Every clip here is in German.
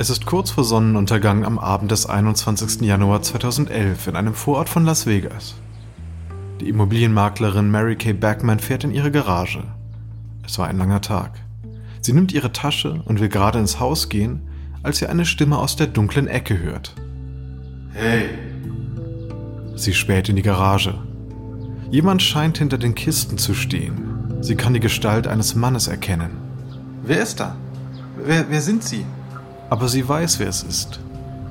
Es ist kurz vor Sonnenuntergang am Abend des 21. Januar 2011 in einem Vorort von Las Vegas. Die Immobilienmaklerin Mary Kay Backman fährt in ihre Garage. Es war ein langer Tag. Sie nimmt ihre Tasche und will gerade ins Haus gehen, als sie eine Stimme aus der dunklen Ecke hört. Hey! Sie späht in die Garage. Jemand scheint hinter den Kisten zu stehen. Sie kann die Gestalt eines Mannes erkennen. Wer ist da? Wer, wer sind Sie? Aber sie weiß, wer es ist.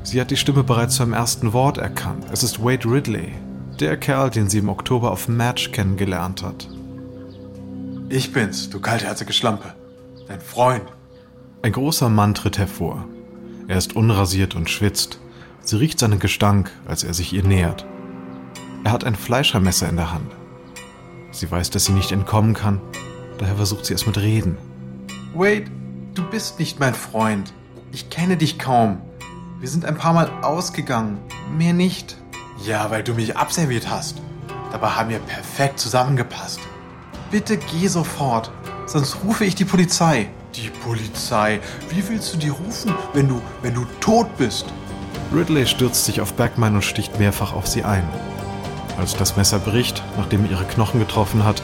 Sie hat die Stimme bereits beim ersten Wort erkannt. Es ist Wade Ridley, der Kerl, den sie im Oktober auf Match kennengelernt hat. Ich bin's, du kaltherzige Schlampe. Dein Freund. Ein großer Mann tritt hervor. Er ist unrasiert und schwitzt. Sie riecht seinen Gestank, als er sich ihr nähert. Er hat ein Fleischermesser in der Hand. Sie weiß, dass sie nicht entkommen kann, daher versucht sie es mit Reden. Wade, du bist nicht mein Freund. Ich kenne dich kaum. Wir sind ein paar Mal ausgegangen, mehr nicht. Ja, weil du mich abserviert hast. Dabei haben wir perfekt zusammengepasst. Bitte geh sofort, sonst rufe ich die Polizei. Die Polizei? Wie willst du die rufen, wenn du, wenn du tot bist? Ridley stürzt sich auf Backman und sticht mehrfach auf sie ein. Als das Messer bricht, nachdem er ihre Knochen getroffen hat,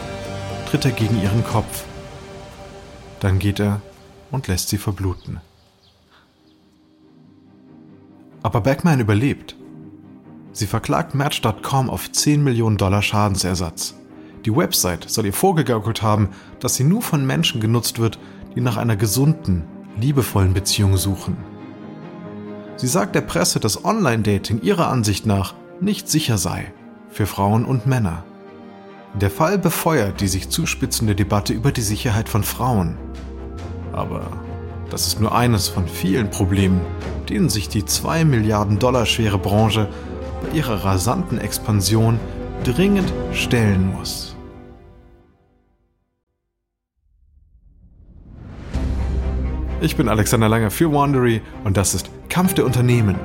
tritt er gegen ihren Kopf. Dann geht er und lässt sie verbluten. Aber Backman überlebt. Sie verklagt Match.com auf 10 Millionen Dollar Schadensersatz. Die Website soll ihr vorgegaukelt haben, dass sie nur von Menschen genutzt wird, die nach einer gesunden, liebevollen Beziehung suchen. Sie sagt der Presse, dass Online-Dating ihrer Ansicht nach nicht sicher sei für Frauen und Männer. Der Fall befeuert die sich zuspitzende Debatte über die Sicherheit von Frauen. Aber das ist nur eines von vielen Problemen, denen sich die 2 Milliarden Dollar schwere Branche bei ihrer rasanten Expansion dringend stellen muss. Ich bin Alexander Langer für Wandery und das ist Kampf der Unternehmen.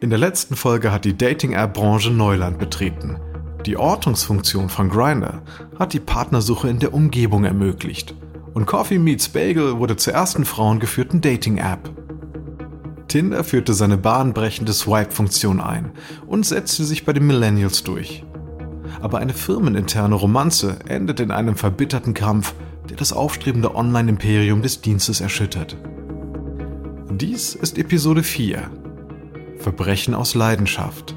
In der letzten Folge hat die Dating-App-Branche Neuland betreten. Die Ortungsfunktion von Grindr hat die Partnersuche in der Umgebung ermöglicht. Und Coffee Meets Bagel wurde zur ersten frauengeführten Dating-App. Tinder führte seine bahnbrechende Swipe-Funktion ein und setzte sich bei den Millennials durch. Aber eine firmeninterne Romanze endet in einem verbitterten Kampf, der das aufstrebende Online-Imperium des Dienstes erschüttert. Dies ist Episode 4 Verbrechen aus Leidenschaft.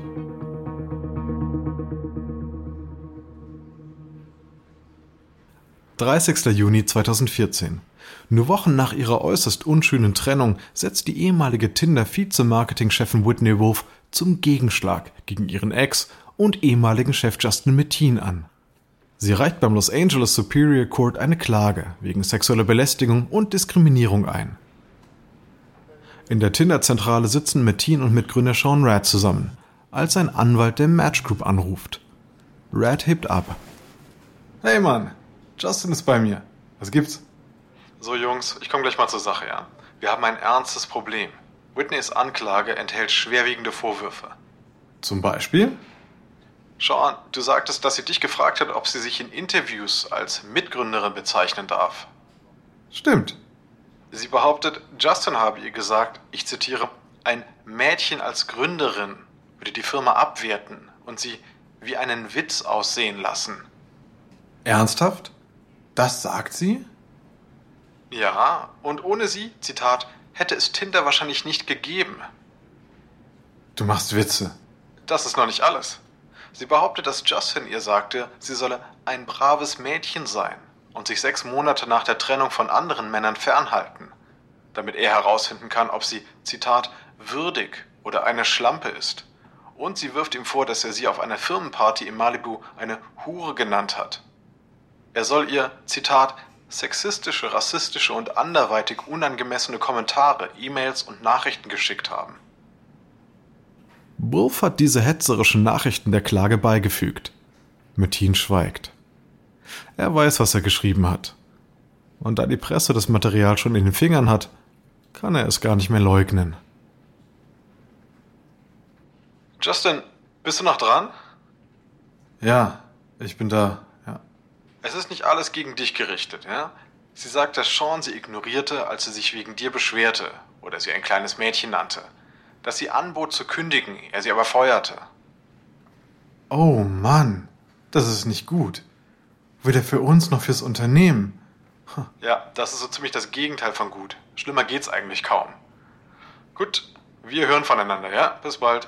»30. Juni 2014. Nur Wochen nach ihrer äußerst unschönen Trennung setzt die ehemalige Tinder-Vize-Marketing-Chefin Whitney Wolf zum Gegenschlag gegen ihren Ex und ehemaligen Chef Justin Mettin an. Sie reicht beim Los Angeles Superior Court eine Klage wegen sexueller Belästigung und Diskriminierung ein. In der Tinder-Zentrale sitzen Metin und Mitgründer Sean Rad zusammen, als ein Anwalt der Match Group anruft. Rad hebt ab. Hey Mann, Justin ist bei mir. Was gibt's? So Jungs, ich komme gleich mal zur Sache, ja. Wir haben ein ernstes Problem. Whitneys Anklage enthält schwerwiegende Vorwürfe. Zum Beispiel? Sean, du sagtest, dass sie dich gefragt hat, ob sie sich in Interviews als Mitgründerin bezeichnen darf. Stimmt. Sie behauptet, Justin habe ihr gesagt, ich zitiere, ein Mädchen als Gründerin würde die Firma abwerten und sie wie einen Witz aussehen lassen. Ernsthaft? Das sagt sie? Ja, und ohne sie, Zitat, hätte es Tinder wahrscheinlich nicht gegeben. Du machst Witze. Das ist noch nicht alles. Sie behauptet, dass Justin ihr sagte, sie solle ein braves Mädchen sein und sich sechs Monate nach der Trennung von anderen Männern fernhalten, damit er herausfinden kann, ob sie, Zitat, würdig oder eine Schlampe ist. Und sie wirft ihm vor, dass er sie auf einer Firmenparty in Malibu eine Hure genannt hat. Er soll ihr, Zitat, sexistische, rassistische und anderweitig unangemessene Kommentare, E-Mails und Nachrichten geschickt haben. Wolf hat diese hetzerischen Nachrichten der Klage beigefügt. Mettin schweigt. Er weiß, was er geschrieben hat. Und da die Presse das Material schon in den Fingern hat, kann er es gar nicht mehr leugnen. Justin, bist du noch dran? Ja, ich bin da, ja. Es ist nicht alles gegen dich gerichtet, ja? Sie sagt, dass Sean sie ignorierte, als sie sich wegen dir beschwerte oder sie ein kleines Mädchen nannte. Dass sie anbot zu kündigen, er sie aber feuerte. Oh Mann, das ist nicht gut. Weder für uns noch fürs Unternehmen. Ja, das ist so ziemlich das Gegenteil von gut. Schlimmer geht's eigentlich kaum. Gut, wir hören voneinander, ja? Bis bald.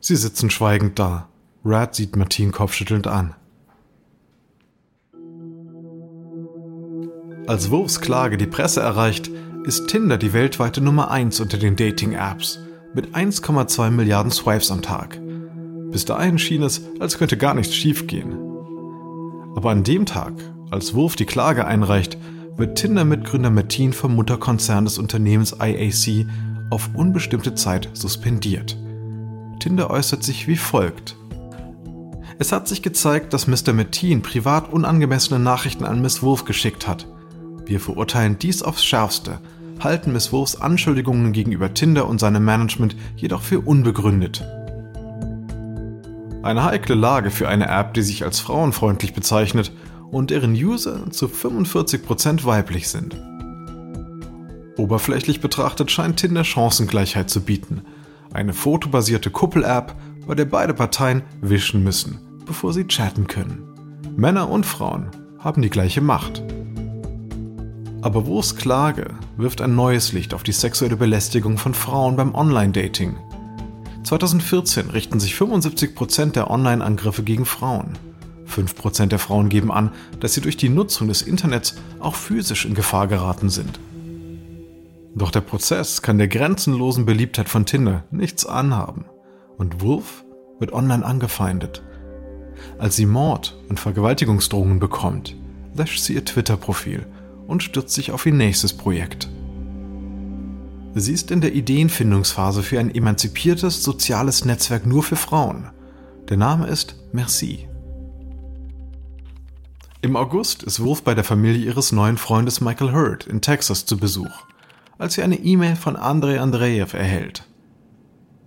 Sie sitzen schweigend da. Rad sieht Martin kopfschüttelnd an. Als Wolfs Klage die Presse erreicht, ist Tinder die weltweite Nummer 1 unter den Dating-Apps mit 1,2 Milliarden Swipes am Tag. Bis dahin schien es, als könnte gar nichts schiefgehen. Aber an dem Tag, als Wolf die Klage einreicht, wird Tinder-Mitgründer Martin vom Mutterkonzern des Unternehmens IAC auf unbestimmte Zeit suspendiert. Tinder äußert sich wie folgt. Es hat sich gezeigt, dass Mr. Metin privat unangemessene Nachrichten an Miss Wolf geschickt hat. Wir verurteilen dies aufs Schärfste, halten Miss Wolfs Anschuldigungen gegenüber Tinder und seinem Management jedoch für unbegründet. Eine heikle Lage für eine App, die sich als frauenfreundlich bezeichnet und deren User zu 45% weiblich sind. Oberflächlich betrachtet scheint Tinder Chancengleichheit zu bieten – eine fotobasierte Kuppel-App, bei der beide Parteien wischen müssen, bevor sie chatten können. Männer und Frauen haben die gleiche Macht. Aber Wos Klage wirft ein neues Licht auf die sexuelle Belästigung von Frauen beim Online-Dating. 2014 richten sich 75% der Online-Angriffe gegen Frauen. 5% der Frauen geben an, dass sie durch die Nutzung des Internets auch physisch in Gefahr geraten sind. Doch der Prozess kann der grenzenlosen Beliebtheit von Tinder nichts anhaben. Und Wolf wird online angefeindet. Als sie Mord- und Vergewaltigungsdrohungen bekommt, löscht sie ihr Twitter-Profil und stürzt sich auf ihr nächstes Projekt. Sie ist in der Ideenfindungsphase für ein emanzipiertes soziales Netzwerk nur für Frauen. Der Name ist Merci. Im August ist Wolf bei der Familie ihres neuen Freundes Michael Hurd in Texas zu Besuch als sie eine E-Mail von Andrei Andreev erhält.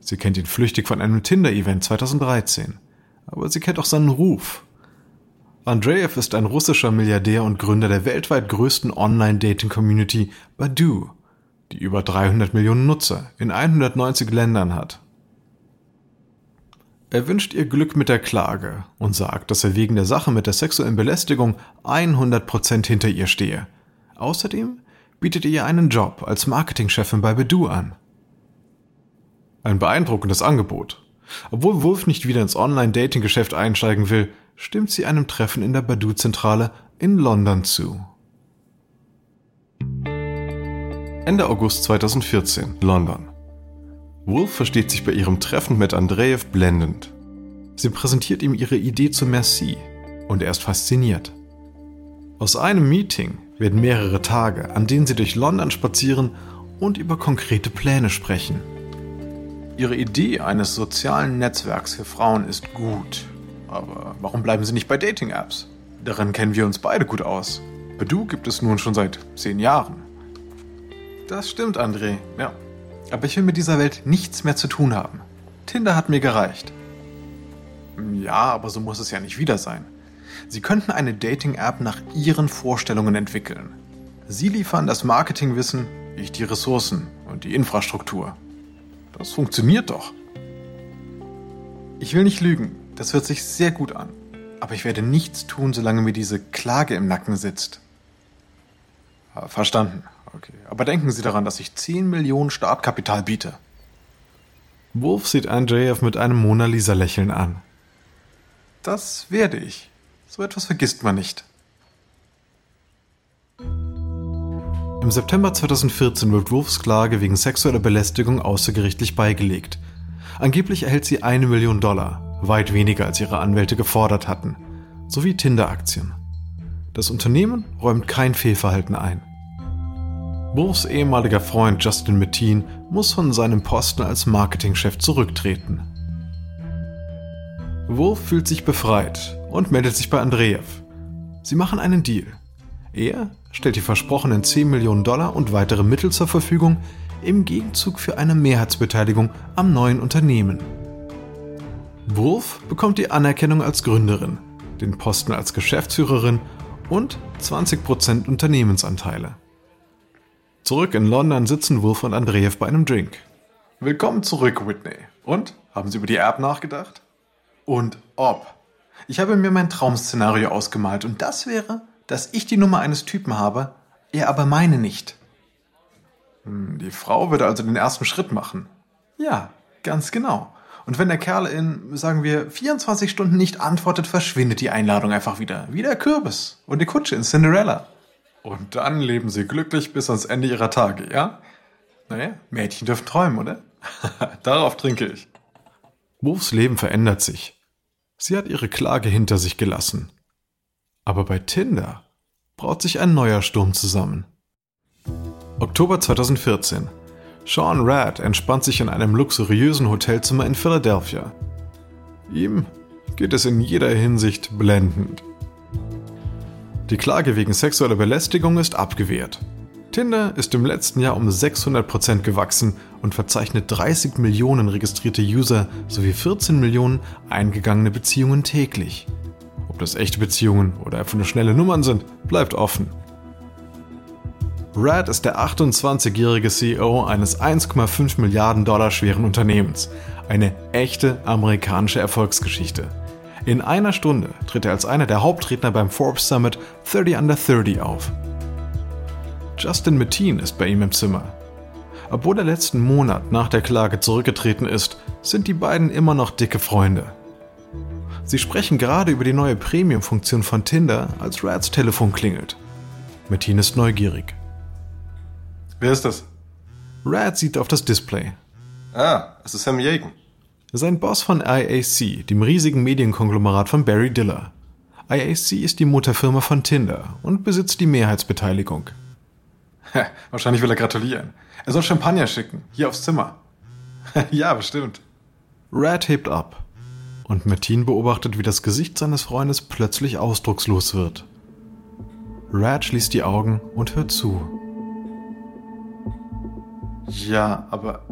Sie kennt ihn flüchtig von einem Tinder-Event 2013, aber sie kennt auch seinen Ruf. Andreev ist ein russischer Milliardär und Gründer der weltweit größten Online-Dating-Community Badu, die über 300 Millionen Nutzer in 190 Ländern hat. Er wünscht ihr Glück mit der Klage und sagt, dass er wegen der Sache mit der sexuellen Belästigung 100% hinter ihr stehe. Außerdem bietet ihr einen Job als Marketingchefin bei Bedu an. Ein beeindruckendes Angebot. Obwohl Wolf nicht wieder ins Online-Dating-Geschäft einsteigen will, stimmt sie einem Treffen in der Badu-Zentrale in London zu. Ende August 2014, London. Wolf versteht sich bei ihrem Treffen mit Andreev blendend. Sie präsentiert ihm ihre Idee zu Merci und er ist fasziniert. Aus einem Meeting werden mehrere Tage, an denen sie durch London spazieren und über konkrete Pläne sprechen. Ihre Idee eines sozialen Netzwerks für Frauen ist gut. Aber warum bleiben Sie nicht bei Dating-Apps? Darin kennen wir uns beide gut aus. Bedu gibt es nun schon seit zehn Jahren. Das stimmt, André, ja. Aber ich will mit dieser Welt nichts mehr zu tun haben. Tinder hat mir gereicht. Ja, aber so muss es ja nicht wieder sein. Sie könnten eine Dating-App nach Ihren Vorstellungen entwickeln. Sie liefern das Marketingwissen, ich die Ressourcen und die Infrastruktur. Das funktioniert doch. Ich will nicht lügen, das hört sich sehr gut an. Aber ich werde nichts tun, solange mir diese Klage im Nacken sitzt. Verstanden. Okay. Aber denken Sie daran, dass ich 10 Millionen Startkapital biete. Wolf sieht Andreev mit einem Mona Lisa-Lächeln an. Das werde ich. So etwas vergisst man nicht. Im September 2014 wird Wolfs Klage wegen sexueller Belästigung außergerichtlich beigelegt. Angeblich erhält sie eine Million Dollar, weit weniger als ihre Anwälte gefordert hatten, sowie Tinder-Aktien. Das Unternehmen räumt kein Fehlverhalten ein. Wolfs ehemaliger Freund Justin Metin muss von seinem Posten als Marketingchef zurücktreten. Wolf fühlt sich befreit und meldet sich bei Andreev. Sie machen einen Deal. Er stellt die versprochenen 10 Millionen Dollar und weitere Mittel zur Verfügung im Gegenzug für eine Mehrheitsbeteiligung am neuen Unternehmen. Wolf bekommt die Anerkennung als Gründerin, den Posten als Geschäftsführerin und 20% Unternehmensanteile. Zurück in London sitzen Wolf und Andreev bei einem Drink. Willkommen zurück, Whitney. Und? Haben Sie über die Erb nachgedacht? Und ob? Ich habe mir mein Traumszenario ausgemalt und das wäre, dass ich die Nummer eines Typen habe, er aber meine nicht. Hm, die Frau würde also den ersten Schritt machen. Ja, ganz genau. Und wenn der Kerl in, sagen wir, 24 Stunden nicht antwortet, verschwindet die Einladung einfach wieder. Wie der Kürbis und die Kutsche in Cinderella. Und dann leben sie glücklich bis ans Ende ihrer Tage, ja? Naja, Mädchen dürfen träumen, oder? Darauf trinke ich. Wolfs Leben verändert sich. Sie hat ihre Klage hinter sich gelassen. Aber bei Tinder braut sich ein neuer Sturm zusammen. Oktober 2014. Sean Rad entspannt sich in einem luxuriösen Hotelzimmer in Philadelphia. Ihm geht es in jeder Hinsicht blendend. Die Klage wegen sexueller Belästigung ist abgewehrt. Tinder ist im letzten Jahr um 600% gewachsen und verzeichnet 30 Millionen registrierte User sowie 14 Millionen eingegangene Beziehungen täglich. Ob das echte Beziehungen oder einfach nur schnelle Nummern sind, bleibt offen. Rad ist der 28-jährige CEO eines 1,5 Milliarden Dollar schweren Unternehmens. Eine echte amerikanische Erfolgsgeschichte. In einer Stunde tritt er als einer der Hauptredner beim Forbes Summit 30 Under 30 auf. Justin Metin ist bei ihm im Zimmer. Obwohl er letzten Monat nach der Klage zurückgetreten ist, sind die beiden immer noch dicke Freunde. Sie sprechen gerade über die neue Premium-Funktion von Tinder, als Rads Telefon klingelt. Metin ist neugierig. Wer ist das? Rad sieht auf das Display. Ah, es ist Sam Jagen. Sein Boss von IAC, dem riesigen Medienkonglomerat von Barry Diller. IAC ist die Mutterfirma von Tinder und besitzt die Mehrheitsbeteiligung. Wahrscheinlich will er gratulieren. Er soll Champagner schicken, hier aufs Zimmer. ja, bestimmt. Rad hebt ab und Martin beobachtet, wie das Gesicht seines Freundes plötzlich ausdruckslos wird. Rad schließt die Augen und hört zu. Ja, aber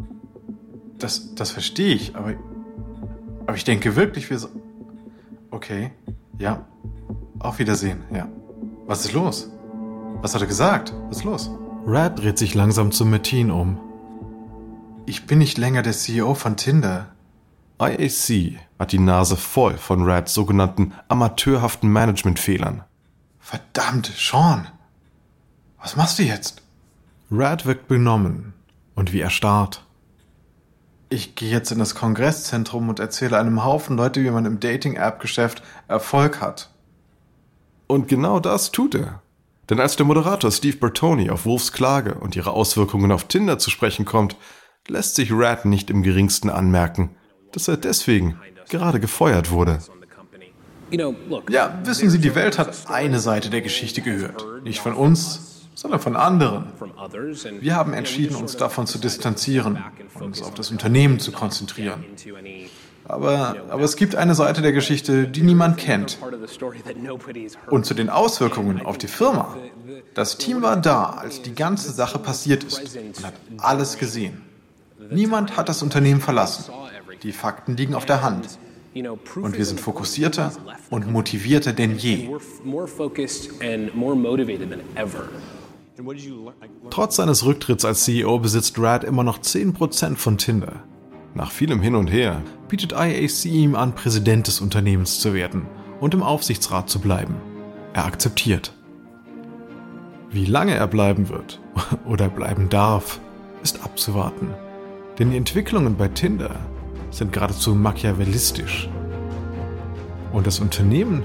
das, das verstehe ich, aber, aber ich denke wirklich, wir so. Okay, ja. Auf Wiedersehen, ja. Was ist los? Was hat er gesagt? Was ist los? Rad dreht sich langsam zu Metin um. Ich bin nicht länger der CEO von Tinder. IAC hat die Nase voll von Rads sogenannten amateurhaften Managementfehlern. Verdammt, Sean. Was machst du jetzt? Rad wirkt benommen und wie erstarrt. Ich gehe jetzt in das Kongresszentrum und erzähle einem Haufen Leute, wie man im Dating-App-Geschäft Erfolg hat. Und genau das tut er. Denn als der Moderator Steve Bertoni auf Wolfs Klage und ihre Auswirkungen auf Tinder zu sprechen kommt, lässt sich Rad nicht im geringsten anmerken, dass er deswegen gerade gefeuert wurde. Ja, wissen Sie, die Welt hat eine Seite der Geschichte gehört. Nicht von uns, sondern von anderen. Wir haben entschieden, uns davon zu distanzieren und uns auf das Unternehmen zu konzentrieren. Aber, aber es gibt eine Seite der Geschichte, die niemand kennt. Und zu den Auswirkungen auf die Firma. Das Team war da, als die ganze Sache passiert ist und hat alles gesehen. Niemand hat das Unternehmen verlassen. Die Fakten liegen auf der Hand. Und wir sind fokussierter und motivierter denn je. Trotz seines Rücktritts als CEO besitzt Rad immer noch 10% von Tinder. Nach vielem Hin und Her bietet IAC ihm an, Präsident des Unternehmens zu werden und im Aufsichtsrat zu bleiben. Er akzeptiert. Wie lange er bleiben wird oder bleiben darf, ist abzuwarten. Denn die Entwicklungen bei Tinder sind geradezu machiavellistisch. Und das Unternehmen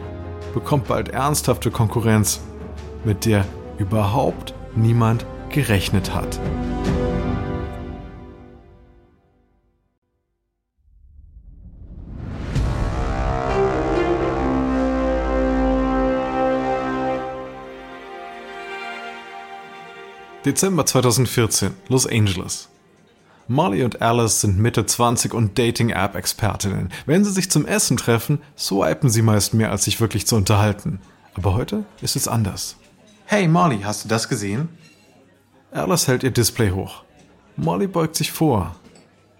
bekommt bald ernsthafte Konkurrenz, mit der überhaupt niemand gerechnet hat. Dezember 2014, Los Angeles. Molly und Alice sind Mitte 20 und Dating-App-Expertinnen. Wenn sie sich zum Essen treffen, swipen sie meist mehr, als sich wirklich zu unterhalten. Aber heute ist es anders. Hey Molly, hast du das gesehen? Alice hält ihr Display hoch. Molly beugt sich vor.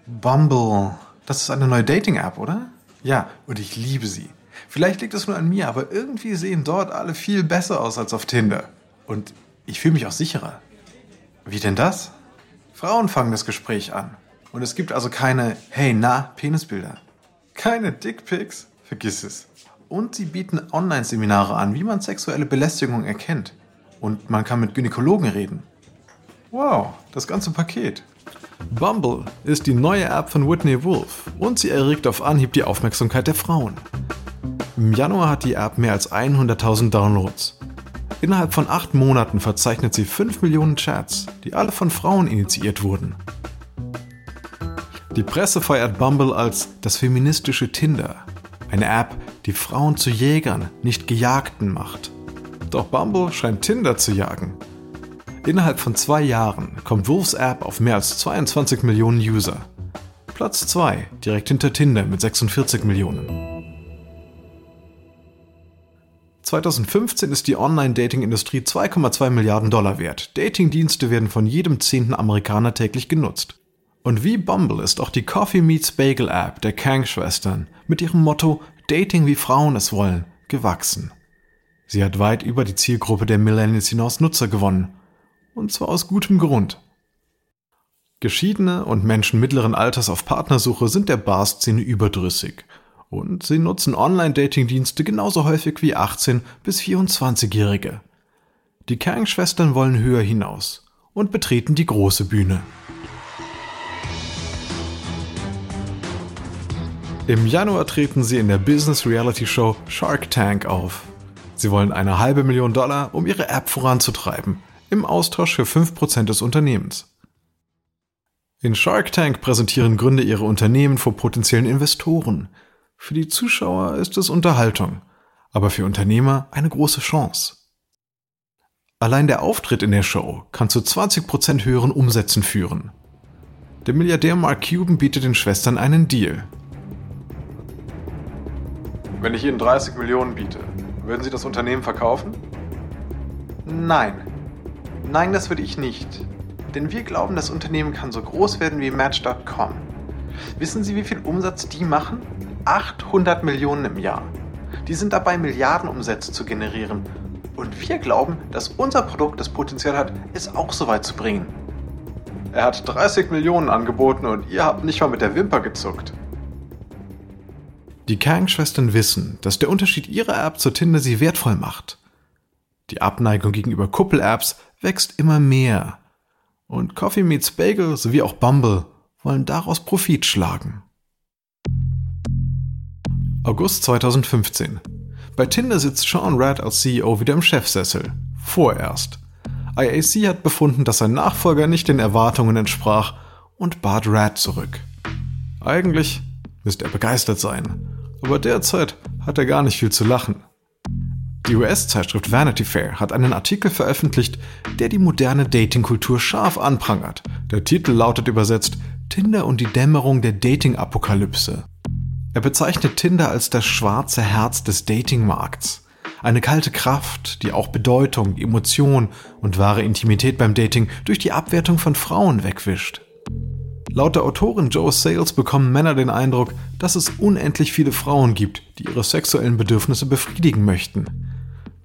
Bumble. Das ist eine neue Dating-App, oder? Ja, und ich liebe sie. Vielleicht liegt es nur an mir, aber irgendwie sehen dort alle viel besser aus als auf Tinder. Und ich fühle mich auch sicherer. Wie denn das? Frauen fangen das Gespräch an. Und es gibt also keine Hey, na, Penisbilder. Keine Dickpics? Vergiss es. Und sie bieten Online-Seminare an, wie man sexuelle Belästigung erkennt. Und man kann mit Gynäkologen reden. Wow, das ganze Paket. Bumble ist die neue App von Whitney Wolf und sie erregt auf Anhieb die Aufmerksamkeit der Frauen. Im Januar hat die App mehr als 100.000 Downloads. Innerhalb von acht Monaten verzeichnet sie 5 Millionen Chats, die alle von Frauen initiiert wurden. Die Presse feiert Bumble als das feministische Tinder, eine App, die Frauen zu Jägern, nicht Gejagten macht. Doch Bumble scheint Tinder zu jagen. Innerhalb von zwei Jahren kommt Wolfs App auf mehr als 22 Millionen User. Platz 2, direkt hinter Tinder mit 46 Millionen. 2015 ist die Online-Dating-Industrie 2,2 Milliarden Dollar wert. Dating-Dienste werden von jedem zehnten Amerikaner täglich genutzt. Und wie Bumble ist auch die Coffee Meets Bagel App der Kang-Schwestern mit ihrem Motto Dating wie Frauen es wollen gewachsen. Sie hat weit über die Zielgruppe der Millennials hinaus Nutzer gewonnen. Und zwar aus gutem Grund. Geschiedene und Menschen mittleren Alters auf Partnersuche sind der Bar-Szene überdrüssig – und sie nutzen Online-Dating-Dienste genauso häufig wie 18- bis 24-Jährige. Die Kang-Schwestern wollen höher hinaus und betreten die große Bühne. Im Januar treten sie in der Business-Reality-Show Shark Tank auf. Sie wollen eine halbe Million Dollar, um ihre App voranzutreiben, im Austausch für 5% des Unternehmens. In Shark Tank präsentieren Gründer ihre Unternehmen vor potenziellen Investoren, für die Zuschauer ist es Unterhaltung, aber für Unternehmer eine große Chance. Allein der Auftritt in der Show kann zu 20% höheren Umsätzen führen. Der Milliardär Mark Cuban bietet den Schwestern einen Deal. Wenn ich Ihnen 30 Millionen biete, würden Sie das Unternehmen verkaufen? Nein. Nein, das würde ich nicht. Denn wir glauben, das Unternehmen kann so groß werden wie Match.com. Wissen Sie, wie viel Umsatz die machen? 800 Millionen im Jahr. Die sind dabei, Milliardenumsätze zu generieren. Und wir glauben, dass unser Produkt das Potenzial hat, es auch so weit zu bringen. Er hat 30 Millionen angeboten und ihr habt nicht mal mit der Wimper gezuckt. Die Kang-Schwestern wissen, dass der Unterschied ihrer App zur Tinder sie wertvoll macht. Die Abneigung gegenüber Kuppel-Apps wächst immer mehr. Und Coffee Meets Bagel sowie auch Bumble wollen daraus Profit schlagen. August 2015. Bei Tinder sitzt Sean Rad als CEO wieder im Chefsessel. Vorerst. IAC hat befunden, dass sein Nachfolger nicht den Erwartungen entsprach und bat Rad zurück. Eigentlich müsste er begeistert sein, aber derzeit hat er gar nicht viel zu lachen. Die US-Zeitschrift Vanity Fair hat einen Artikel veröffentlicht, der die moderne Datingkultur scharf anprangert. Der Titel lautet übersetzt Tinder und die Dämmerung der Dating-Apokalypse. Er bezeichnet Tinder als das schwarze Herz des Datingmarkts. Eine kalte Kraft, die auch Bedeutung, Emotion und wahre Intimität beim Dating durch die Abwertung von Frauen wegwischt. Laut der Autorin Joe Sales bekommen Männer den Eindruck, dass es unendlich viele Frauen gibt, die ihre sexuellen Bedürfnisse befriedigen möchten.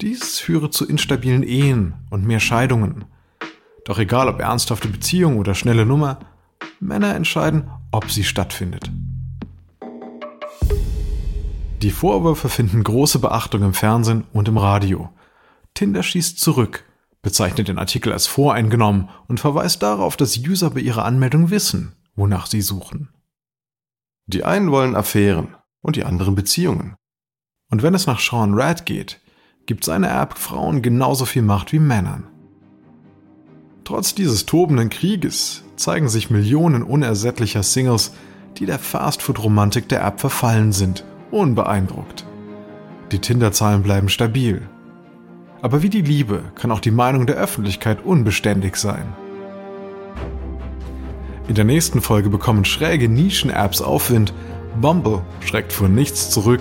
Dies führe zu instabilen Ehen und mehr Scheidungen. Doch egal ob ernsthafte Beziehung oder schnelle Nummer, Männer entscheiden, ob sie stattfindet. Die Vorwürfe finden große Beachtung im Fernsehen und im Radio. Tinder schießt zurück, bezeichnet den Artikel als voreingenommen und verweist darauf, dass User bei ihrer Anmeldung wissen, wonach sie suchen. Die einen wollen Affären und die anderen Beziehungen. Und wenn es nach Sean Rad geht, gibt seine App Frauen genauso viel Macht wie Männern. Trotz dieses tobenden Krieges zeigen sich Millionen unersättlicher Singles, die der Fastfood-Romantik der App verfallen sind unbeeindruckt. Die Tinder-Zahlen bleiben stabil. Aber wie die Liebe kann auch die Meinung der Öffentlichkeit unbeständig sein. In der nächsten Folge bekommen schräge Nischen-Apps Aufwind, Bumble schreckt vor nichts zurück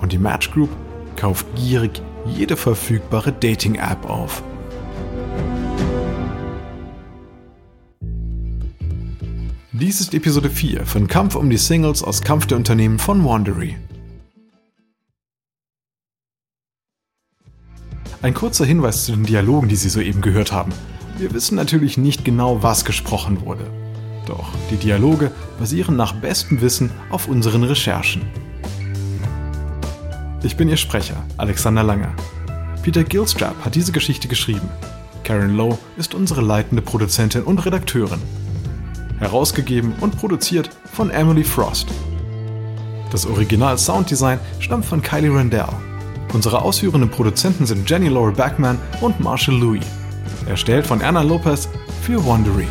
und die Match Group kauft gierig jede verfügbare Dating-App auf. Dies ist Episode 4 von Kampf um die Singles aus Kampf der Unternehmen von Wandery. Ein kurzer Hinweis zu den Dialogen, die Sie soeben gehört haben. Wir wissen natürlich nicht genau, was gesprochen wurde. Doch die Dialoge basieren nach bestem Wissen auf unseren Recherchen. Ich bin Ihr Sprecher, Alexander Langer. Peter Gilstrap hat diese Geschichte geschrieben. Karen Lowe ist unsere leitende Produzentin und Redakteurin. Herausgegeben und produziert von Emily Frost. Das Original Sounddesign stammt von Kylie Randell. Unsere ausführenden Produzenten sind Jenny Laura Backman und Marshall Louis. Erstellt von Anna Lopez für Wondery.